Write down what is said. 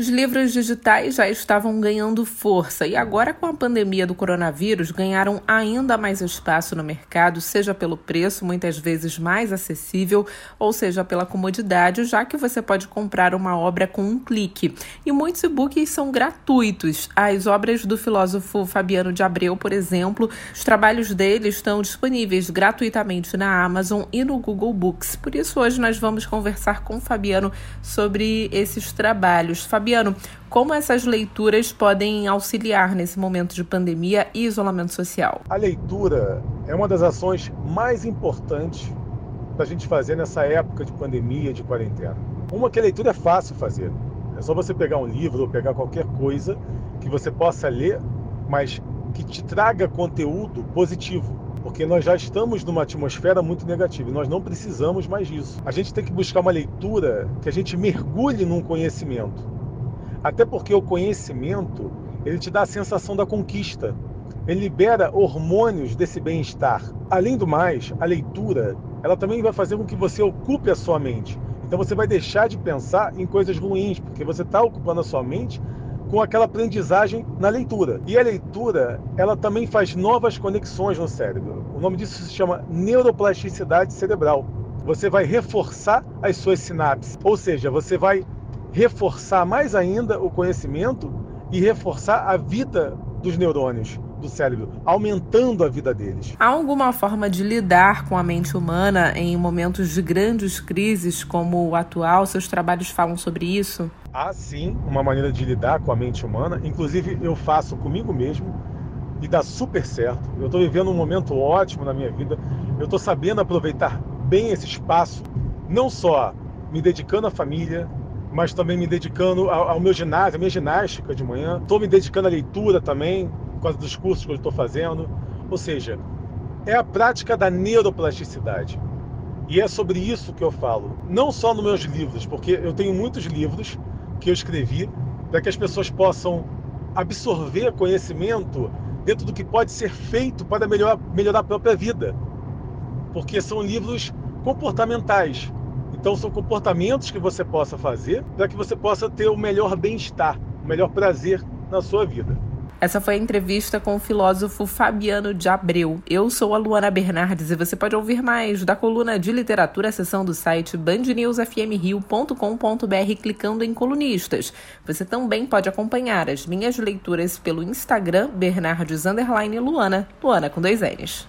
Os livros digitais já estavam ganhando força e agora, com a pandemia do coronavírus, ganharam ainda mais espaço no mercado, seja pelo preço, muitas vezes mais acessível, ou seja pela comodidade, já que você pode comprar uma obra com um clique. E muitos e-books são gratuitos. As obras do filósofo Fabiano de Abreu, por exemplo, os trabalhos dele estão disponíveis gratuitamente na Amazon e no Google Books. Por isso, hoje nós vamos conversar com Fabiano sobre esses trabalhos. Fabiano, Fabiano, como essas leituras podem auxiliar nesse momento de pandemia e isolamento social? A leitura é uma das ações mais importantes para a gente fazer nessa época de pandemia, de quarentena. Uma que a leitura é fácil fazer. É só você pegar um livro ou pegar qualquer coisa que você possa ler, mas que te traga conteúdo positivo porque nós já estamos numa atmosfera muito negativa e nós não precisamos mais disso. A gente tem que buscar uma leitura que a gente mergulhe num conhecimento. Até porque o conhecimento, ele te dá a sensação da conquista. Ele libera hormônios desse bem-estar. Além do mais, a leitura, ela também vai fazer com que você ocupe a sua mente. Então você vai deixar de pensar em coisas ruins, porque você está ocupando a sua mente com aquela aprendizagem na leitura. E a leitura, ela também faz novas conexões no cérebro. O nome disso se chama neuroplasticidade cerebral. Você vai reforçar as suas sinapses, ou seja, você vai reforçar mais ainda o conhecimento e reforçar a vida dos neurônios do cérebro, aumentando a vida deles. Há alguma forma de lidar com a mente humana em momentos de grandes crises como o atual? Seus trabalhos falam sobre isso? Há sim uma maneira de lidar com a mente humana, inclusive eu faço comigo mesmo e dá super certo. Eu estou vivendo um momento ótimo na minha vida, eu estou sabendo aproveitar bem esse espaço, não só me dedicando à família, mas também me dedicando ao, ao meu ginásio, à minha ginástica de manhã. Estou me dedicando à leitura também, por causa dos cursos que eu estou fazendo. Ou seja, é a prática da neuroplasticidade. E é sobre isso que eu falo. Não só nos meus livros, porque eu tenho muitos livros que eu escrevi para que as pessoas possam absorver conhecimento dentro do que pode ser feito para melhorar, melhorar a própria vida. Porque são livros comportamentais. Então, são comportamentos que você possa fazer para que você possa ter o melhor bem-estar, o melhor prazer na sua vida. Essa foi a entrevista com o filósofo Fabiano de Abreu. Eu sou a Luana Bernardes e você pode ouvir mais da coluna de literatura, seção do site bandnewsfmrio.com.br clicando em colunistas. Você também pode acompanhar as minhas leituras pelo Instagram Bernardes Luana, Luana com dois N's.